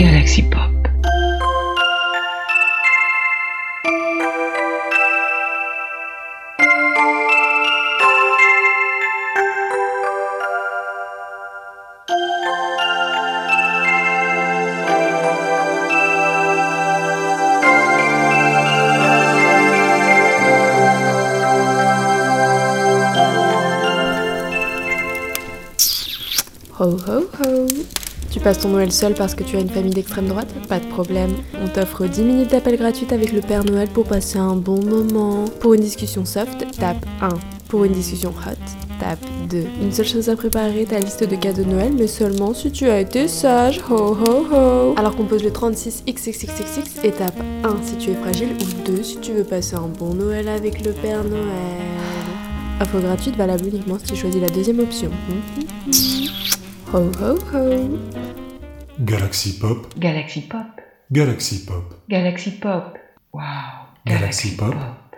Galaxy Pop. Ho ho ho Tu passes ton Noël seul parce que tu as une famille d'extrême droite? Pas de problème. On t'offre 10 minutes d'appel gratuite avec le Père Noël pour passer un bon moment. Pour une discussion soft, tape 1. Pour une discussion hot, tape 2. Une seule chose à préparer, ta liste de cadeaux de Noël, mais seulement si tu as été sage. Ho ho ho Alors compose le 36 XXXXX et tape 1 si tu es fragile ou 2 si tu veux passer un bon Noël avec le Père Noël. Offre gratuite valable uniquement si tu choisis la deuxième option. Ho ho ho Galaxy Pop, Galaxy Pop. Galaxy Pop, Galaxy Pop. Wow. Galaxy Pop. Pop.